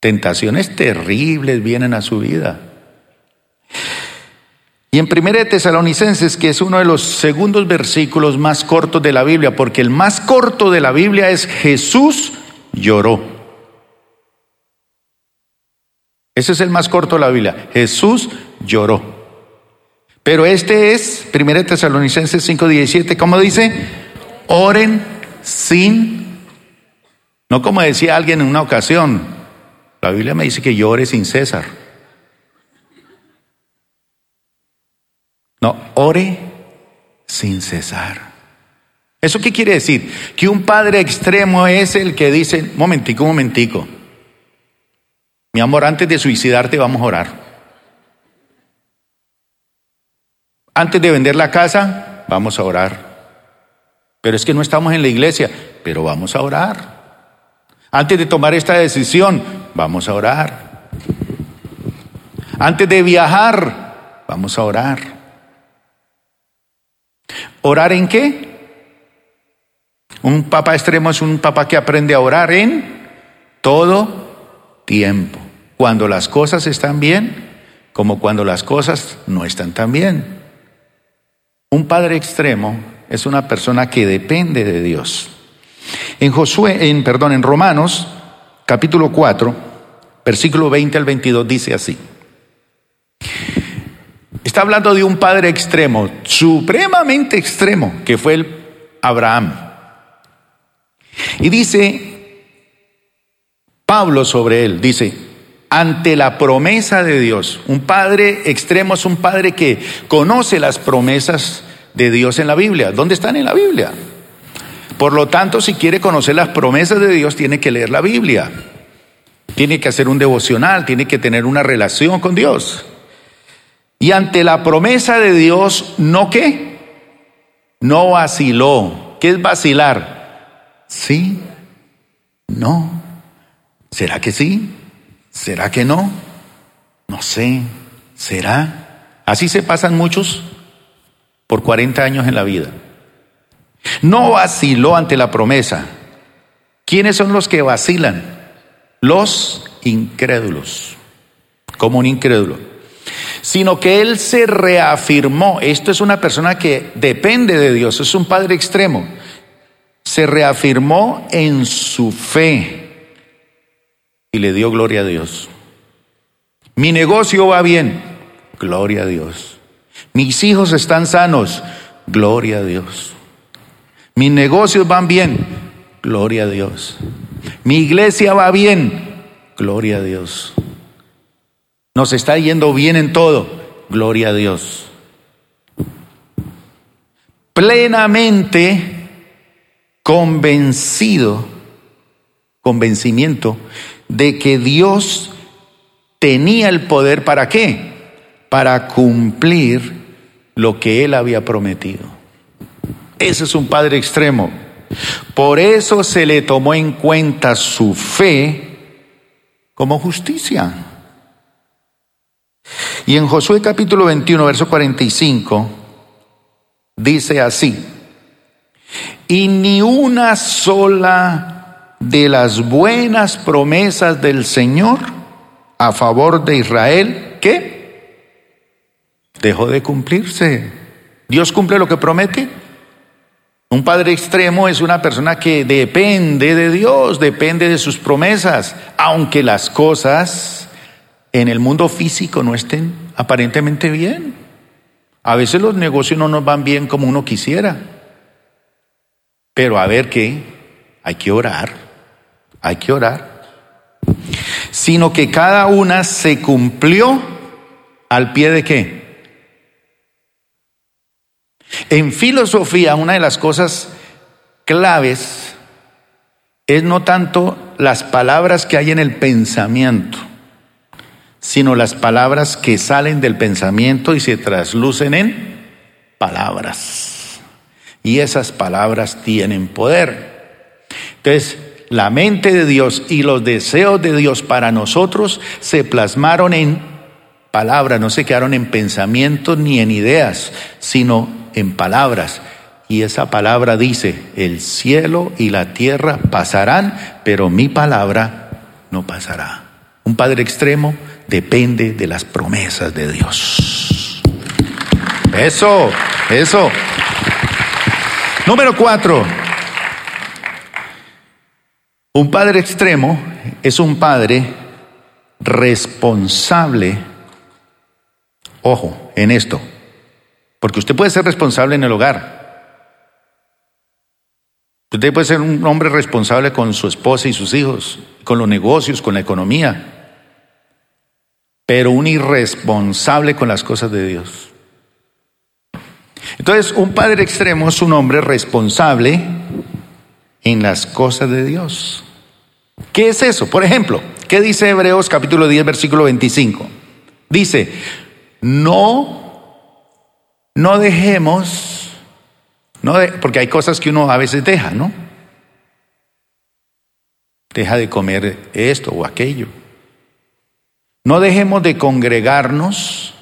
Tentaciones terribles vienen a su vida. Y en 1 Tesalonicenses, que es uno de los segundos versículos más cortos de la Biblia, porque el más corto de la Biblia es Jesús lloró. Ese es el más corto de la Biblia. Jesús lloró. Pero este es 1 Tesalonicenses 5:17, ¿cómo dice? Oren sin, no como decía alguien en una ocasión, la Biblia me dice que llore sin César. No, ore sin cesar. ¿Eso qué quiere decir? Que un padre extremo es el que dice, momentico, momentico. Mi amor, antes de suicidarte vamos a orar. Antes de vender la casa, vamos a orar. Pero es que no estamos en la iglesia, pero vamos a orar. Antes de tomar esta decisión, vamos a orar. Antes de viajar, vamos a orar. ¿Orar en qué? Un papá extremo es un papá que aprende a orar en todo tiempo. Cuando las cosas están bien, como cuando las cosas no están tan bien. Un padre extremo es una persona que depende de Dios. En Josué, en perdón, en Romanos, capítulo 4, versículo 20 al 22 dice así: Está hablando de un padre extremo, supremamente extremo, que fue el Abraham. Y dice Pablo sobre él, dice, ante la promesa de Dios, un padre extremo es un padre que conoce las promesas de Dios en la Biblia. ¿Dónde están en la Biblia? Por lo tanto, si quiere conocer las promesas de Dios, tiene que leer la Biblia. Tiene que hacer un devocional, tiene que tener una relación con Dios. Y ante la promesa de Dios, ¿no qué? No vaciló. ¿Qué es vacilar? Sí, no. ¿Será que sí? ¿Será que no? No sé. ¿Será? Así se pasan muchos por 40 años en la vida. No vaciló ante la promesa. ¿Quiénes son los que vacilan? Los incrédulos. Como un incrédulo sino que él se reafirmó. Esto es una persona que depende de Dios, es un padre extremo. Se reafirmó en su fe y le dio gloria a Dios. Mi negocio va bien, gloria a Dios. Mis hijos están sanos, gloria a Dios. Mis negocios van bien, gloria a Dios. Mi iglesia va bien, gloria a Dios. Nos está yendo bien en todo. Gloria a Dios. Plenamente convencido, convencimiento de que Dios tenía el poder para qué? Para cumplir lo que él había prometido. Ese es un padre extremo. Por eso se le tomó en cuenta su fe como justicia. Y en Josué capítulo 21, verso 45, dice así, y ni una sola de las buenas promesas del Señor a favor de Israel, ¿qué? Dejó de cumplirse. ¿Dios cumple lo que promete? Un padre extremo es una persona que depende de Dios, depende de sus promesas, aunque las cosas en el mundo físico no estén aparentemente bien. A veces los negocios no nos van bien como uno quisiera. Pero a ver qué, hay que orar, hay que orar. Sino que cada una se cumplió al pie de qué? En filosofía, una de las cosas claves es no tanto las palabras que hay en el pensamiento, sino las palabras que salen del pensamiento y se traslucen en palabras. Y esas palabras tienen poder. Entonces, la mente de Dios y los deseos de Dios para nosotros se plasmaron en palabras, no se quedaron en pensamientos ni en ideas, sino en palabras. Y esa palabra dice, el cielo y la tierra pasarán, pero mi palabra no pasará. Un Padre extremo depende de las promesas de Dios. Eso, eso. Número cuatro. Un Padre extremo es un Padre responsable, ojo, en esto, porque usted puede ser responsable en el hogar. Usted puede ser un hombre responsable con su esposa y sus hijos, con los negocios, con la economía, pero un irresponsable con las cosas de Dios. Entonces, un padre extremo es un hombre responsable en las cosas de Dios. ¿Qué es eso? Por ejemplo, ¿qué dice Hebreos capítulo 10, versículo 25? Dice, no no dejemos, no porque hay cosas que uno a veces deja, ¿no? Deja de comer esto o aquello. No dejemos de congregarnos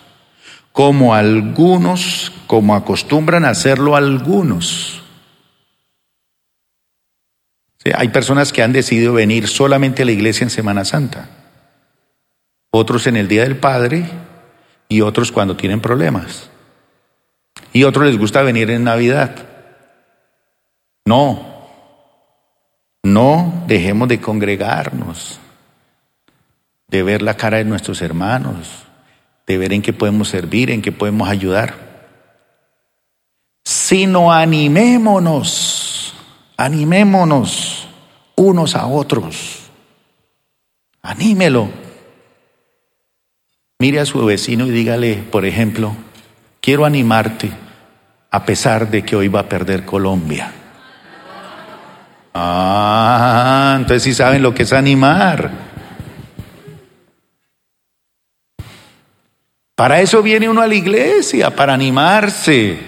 como algunos, como acostumbran a hacerlo algunos. hay personas que han decidido venir solamente a la iglesia en Semana Santa, otros en el Día del Padre y otros cuando tienen problemas. Y otros les gusta venir en Navidad. No, no dejemos de congregarnos, de ver la cara de nuestros hermanos, de ver en qué podemos servir, en qué podemos ayudar. Sino animémonos, animémonos unos a otros. Anímelo. Mire a su vecino y dígale, por ejemplo, quiero animarte a pesar de que hoy va a perder Colombia. Ah, entonces sí saben lo que es animar. Para eso viene uno a la iglesia, para animarse.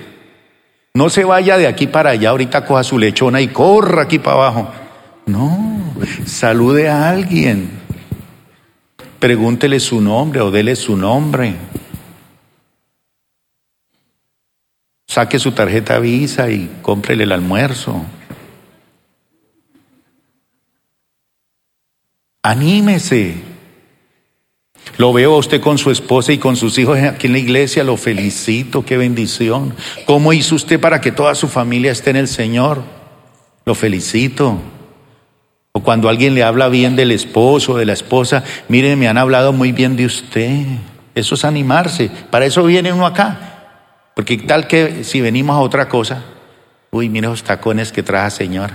No se vaya de aquí para allá, ahorita coja su lechona y corra aquí para abajo. No, salude a alguien. Pregúntele su nombre o dele su nombre. Saque su tarjeta Visa y cómprele el almuerzo. Anímese. Lo veo a usted con su esposa y con sus hijos aquí en la iglesia, lo felicito, qué bendición. ¿Cómo hizo usted para que toda su familia esté en el Señor? Lo felicito. O cuando alguien le habla bien del esposo, de la esposa, miren, me han hablado muy bien de usted. Eso es animarse. Para eso viene uno acá. Porque tal que si venimos a otra cosa, uy, mire esos tacones que trae Señor.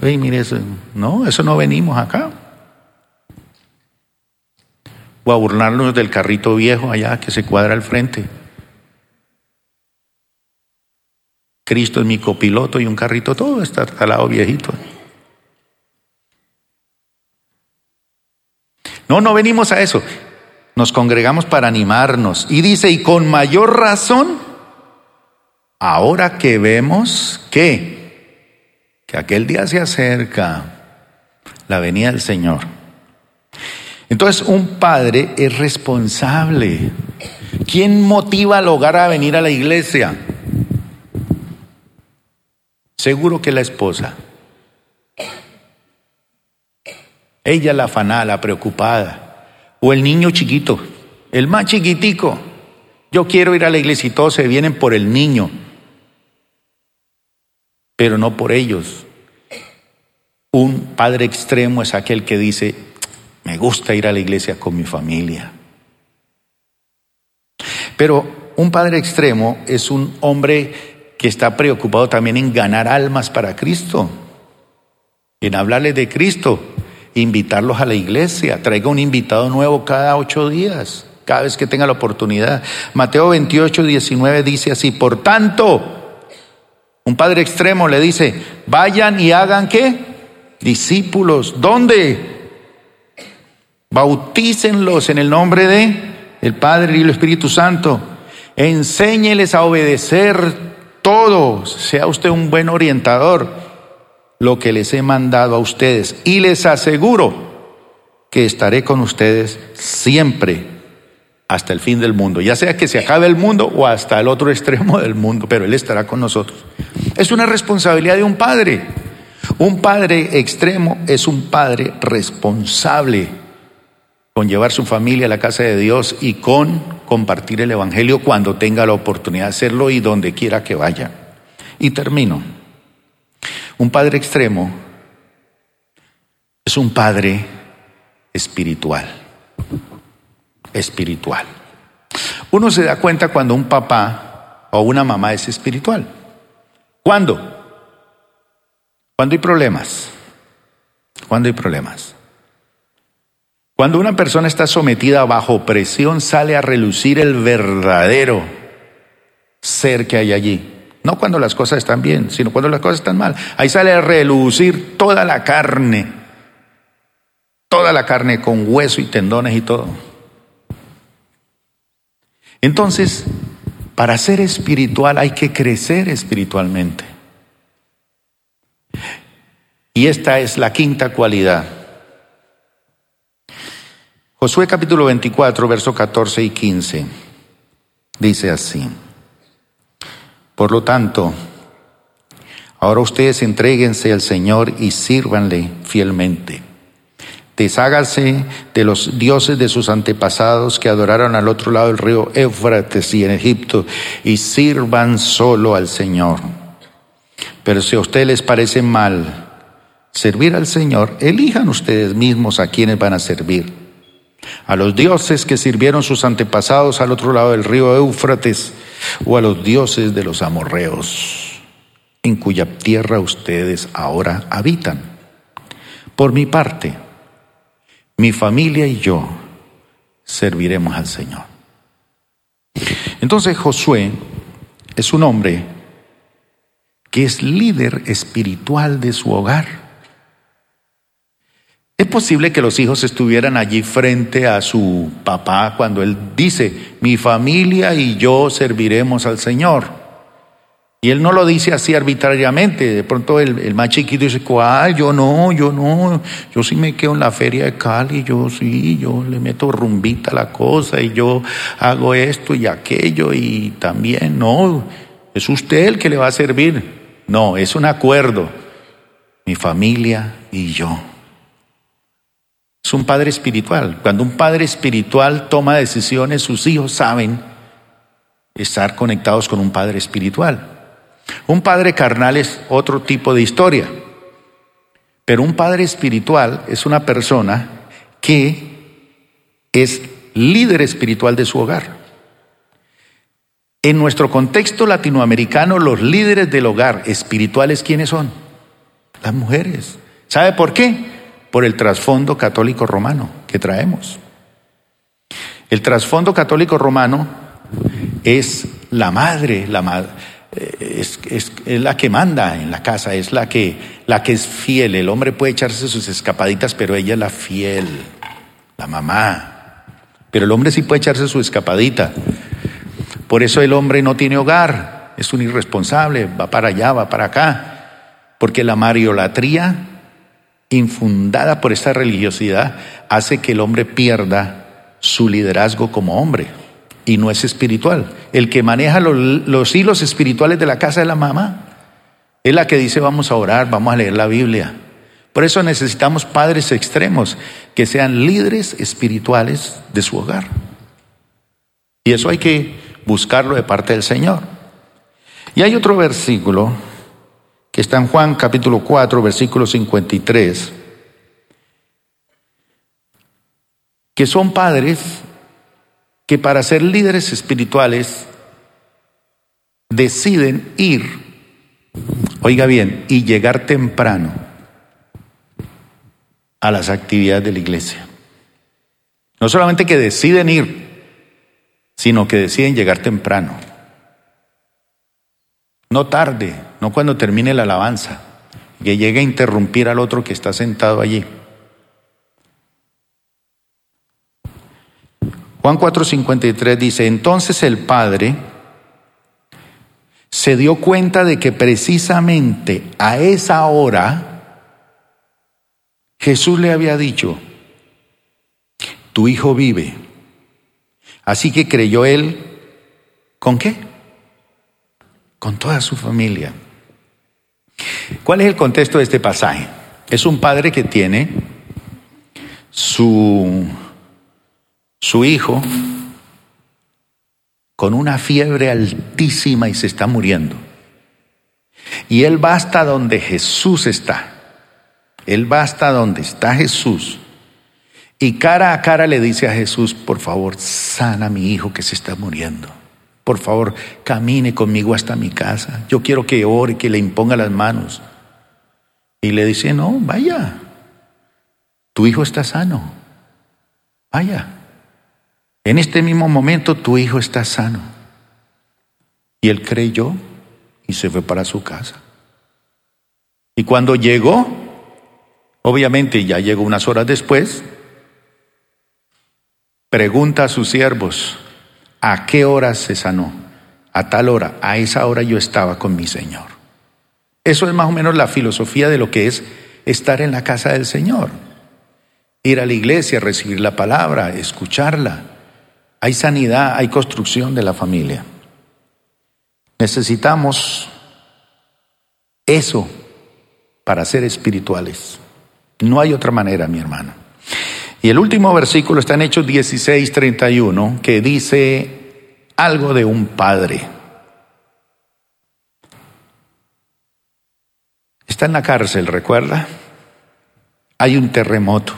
Uy, mire eso. No, eso no venimos acá. O a burlarnos del carrito viejo allá que se cuadra al frente. Cristo es mi copiloto y un carrito todo está al lado viejito. No, no venimos a eso nos congregamos para animarnos. Y dice, y con mayor razón, ahora que vemos que, que aquel día se acerca, la venida del Señor. Entonces, un padre es responsable. ¿Quién motiva al hogar a venir a la iglesia? Seguro que la esposa. Ella la afanada, la preocupada. O el niño chiquito, el más chiquitico. Yo quiero ir a la iglesia y todos se vienen por el niño, pero no por ellos. Un padre extremo es aquel que dice, me gusta ir a la iglesia con mi familia. Pero un padre extremo es un hombre que está preocupado también en ganar almas para Cristo, en hablarles de Cristo, invitarlos a la iglesia. Traiga un invitado nuevo cada ocho días, cada vez que tenga la oportunidad. Mateo 28, 19 dice así, por tanto, un padre extremo le dice, vayan y hagan qué? Discípulos, ¿dónde? Bautícenlos en el nombre de el Padre y el Espíritu Santo. Enséñeles a obedecer todo. Sea usted un buen orientador lo que les he mandado a ustedes y les aseguro que estaré con ustedes siempre hasta el fin del mundo, ya sea que se acabe el mundo o hasta el otro extremo del mundo, pero Él estará con nosotros. Es una responsabilidad de un padre. Un padre extremo es un padre responsable con llevar su familia a la casa de Dios y con compartir el Evangelio cuando tenga la oportunidad de hacerlo y donde quiera que vaya. Y termino. Un padre extremo es un padre espiritual. Espiritual. Uno se da cuenta cuando un papá o una mamá es espiritual. ¿Cuándo? Cuando hay problemas. Cuando hay problemas. Cuando una persona está sometida bajo presión, sale a relucir el verdadero ser que hay allí. No cuando las cosas están bien, sino cuando las cosas están mal. Ahí sale a relucir toda la carne, toda la carne con hueso y tendones y todo. Entonces, para ser espiritual hay que crecer espiritualmente. Y esta es la quinta cualidad. Josué capítulo 24, versos 14 y 15. Dice así. Por lo tanto, ahora ustedes entréguense al Señor y sírvanle fielmente. Deshágase de los dioses de sus antepasados que adoraron al otro lado del río Éufrates y en Egipto y sirvan solo al Señor. Pero si a ustedes les parece mal servir al Señor, elijan ustedes mismos a quienes van a servir a los dioses que sirvieron sus antepasados al otro lado del río Éufrates, o a los dioses de los amorreos, en cuya tierra ustedes ahora habitan. Por mi parte, mi familia y yo serviremos al Señor. Entonces Josué es un hombre que es líder espiritual de su hogar. Es posible que los hijos estuvieran allí frente a su papá cuando él dice, mi familia y yo serviremos al Señor. Y él no lo dice así arbitrariamente. De pronto el, más chiquito dice, ¿cuál? Yo no, yo no. Yo sí me quedo en la feria de Cali, yo sí, yo le meto rumbita a la cosa y yo hago esto y aquello y también, no, es usted el que le va a servir. No, es un acuerdo. Mi familia y yo un padre espiritual. Cuando un padre espiritual toma decisiones, sus hijos saben estar conectados con un padre espiritual. Un padre carnal es otro tipo de historia, pero un padre espiritual es una persona que es líder espiritual de su hogar. En nuestro contexto latinoamericano, los líderes del hogar espirituales, ¿quiénes son? Las mujeres. ¿Sabe por qué? Por el trasfondo católico romano que traemos. El trasfondo católico romano es la madre, la eh, es, la que manda en la casa, es la que, la que es fiel. El hombre puede echarse sus escapaditas, pero ella es la fiel, la mamá. Pero el hombre sí puede echarse su escapadita. Por eso el hombre no tiene hogar, es un irresponsable, va para allá, va para acá, porque la mariolatría infundada por esta religiosidad hace que el hombre pierda su liderazgo como hombre y no es espiritual. El que maneja los, hilos espirituales de la casa de la mamá. Es la que dice vamos a orar, vamos a leer la Biblia. Por eso necesitamos padres extremos que sean líderes espirituales de su hogar. Y eso hay que buscarlo de parte del Señor. Y hay otro versículo que está en Juan capítulo 4, versículo 53, que son padres que para ser líderes espirituales deciden ir, oiga bien, y llegar temprano a las actividades de la iglesia. No solamente que deciden ir, sino que deciden llegar temprano. No tarde, no cuando termine la alabanza, que llegue a interrumpir al otro que está sentado allí. Juan 4:53 dice, entonces el Padre se dio cuenta de que precisamente a esa hora Jesús le había dicho, tu hijo vive. Así que creyó él, ¿con qué? Con toda su familia. ¿Cuál es el contexto de este pasaje? Es un padre que tiene su, su hijo con una fiebre altísima y se está muriendo. Y él va hasta donde Jesús está. Él va hasta donde está Jesús y cara a cara le dice a Jesús, por favor, sana a mi hijo que se está muriendo. Por favor, camine conmigo hasta mi casa. Yo quiero que ore, que le imponga las manos. Y le dice, no, vaya. Tu hijo está sano. Vaya. En este mismo momento tu hijo está sano. Y él creyó y se fue para su casa. Y cuando llegó, obviamente ya llegó unas horas después, pregunta a sus siervos, ¿a qué hora se sanó? A tal hora, a esa hora yo estaba con mi Señor. Eso es más o menos la filosofía de lo que es estar en la casa del Señor. Ir a la iglesia, recibir la palabra, escucharla. Hay sanidad, hay construcción de la familia. Necesitamos eso para ser espirituales. No hay otra manera, mi hermano. Y el último versículo está en Hechos 16, 31, que dice algo de un padre. Está en la cárcel, ¿recuerda? Hay un terremoto.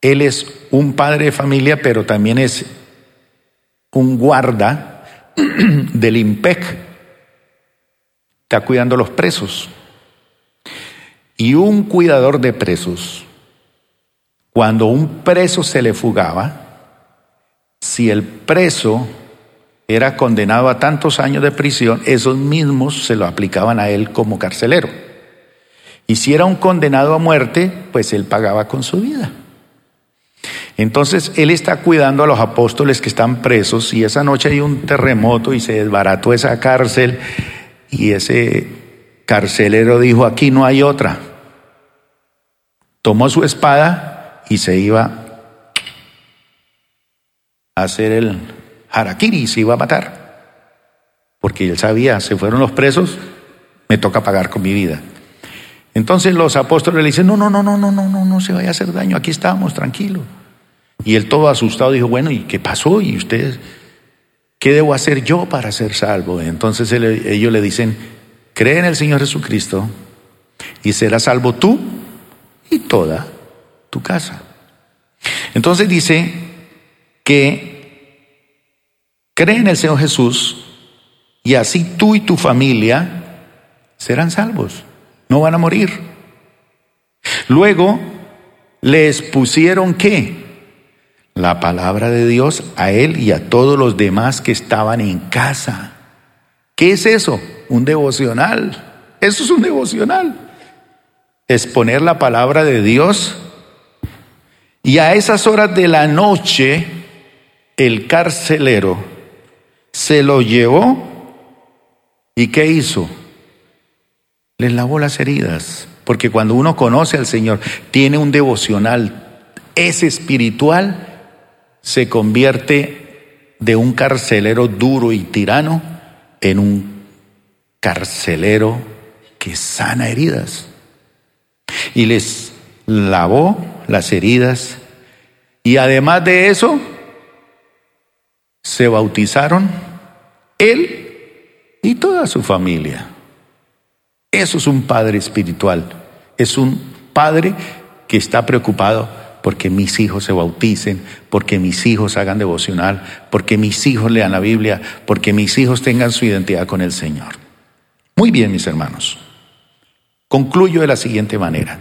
Él es un padre de familia, pero también es un guarda del IMPEC. Está cuidando a los presos. Y un cuidador de presos cuando un preso se le fugaba, si el preso era condenado a tantos años de prisión, esos mismos se lo aplicaban a él como carcelero. Y si era un condenado a muerte, pues él pagaba con su vida. Entonces él está cuidando a los apóstoles que están presos y esa noche hay un terremoto y se desbarató esa cárcel y ese carcelero dijo, aquí no hay otra. Tomó su espada y se iba a hacer el harakiri, se iba a matar. Porque él sabía, se fueron los presos, me toca pagar con mi vida. Entonces los apóstoles le dicen, no, no, no, no, no, no, no, no se vaya a hacer daño, aquí estamos, tranquilo. Y él todo asustado dijo, bueno, ¿y qué pasó? ¿Y ustedes qué debo hacer yo para ser salvo? Entonces ellos le dicen, cree en el Señor Jesucristo y serás salvo tú y toda tu casa. Entonces dice que cree en el Señor Jesús y así tú y tu familia serán salvos, no van a morir. Luego les pusieron qué? La palabra de Dios a él y a todos los demás que estaban en casa. ¿Qué es eso? Un devocional. Eso es un devocional. Exponer la palabra de Dios y a esas horas de la noche, el carcelero se lo llevó y ¿qué hizo? Les lavó las heridas. Porque cuando uno conoce al Señor, tiene un devocional, es espiritual, se convierte de un carcelero duro y tirano en un carcelero que sana heridas. Y les lavó las heridas. Y además de eso, se bautizaron él y toda su familia. Eso es un padre espiritual. Es un padre que está preocupado porque mis hijos se bauticen, porque mis hijos hagan devocional, porque mis hijos lean la Biblia, porque mis hijos tengan su identidad con el Señor. Muy bien, mis hermanos. Concluyo de la siguiente manera.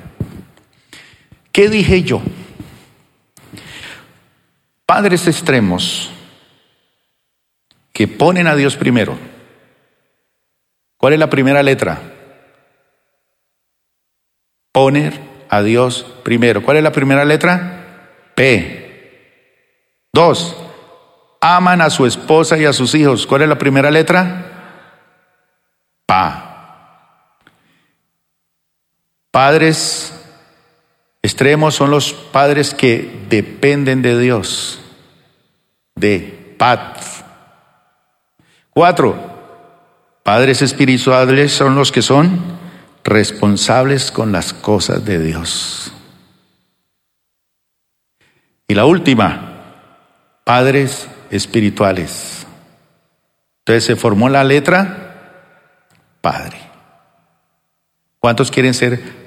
¿Qué dije yo? Padres extremos que ponen a Dios primero. ¿Cuál es la primera letra? Poner a Dios primero. ¿Cuál es la primera letra? P. Dos, aman a su esposa y a sus hijos. ¿Cuál es la primera letra? Pa. Padres extremos son los padres que dependen de Dios. De Pat. Cuatro, padres espirituales son los que son responsables con las cosas de Dios. Y la última, padres espirituales. Entonces se formó la letra Padre. ¿Cuántos quieren ser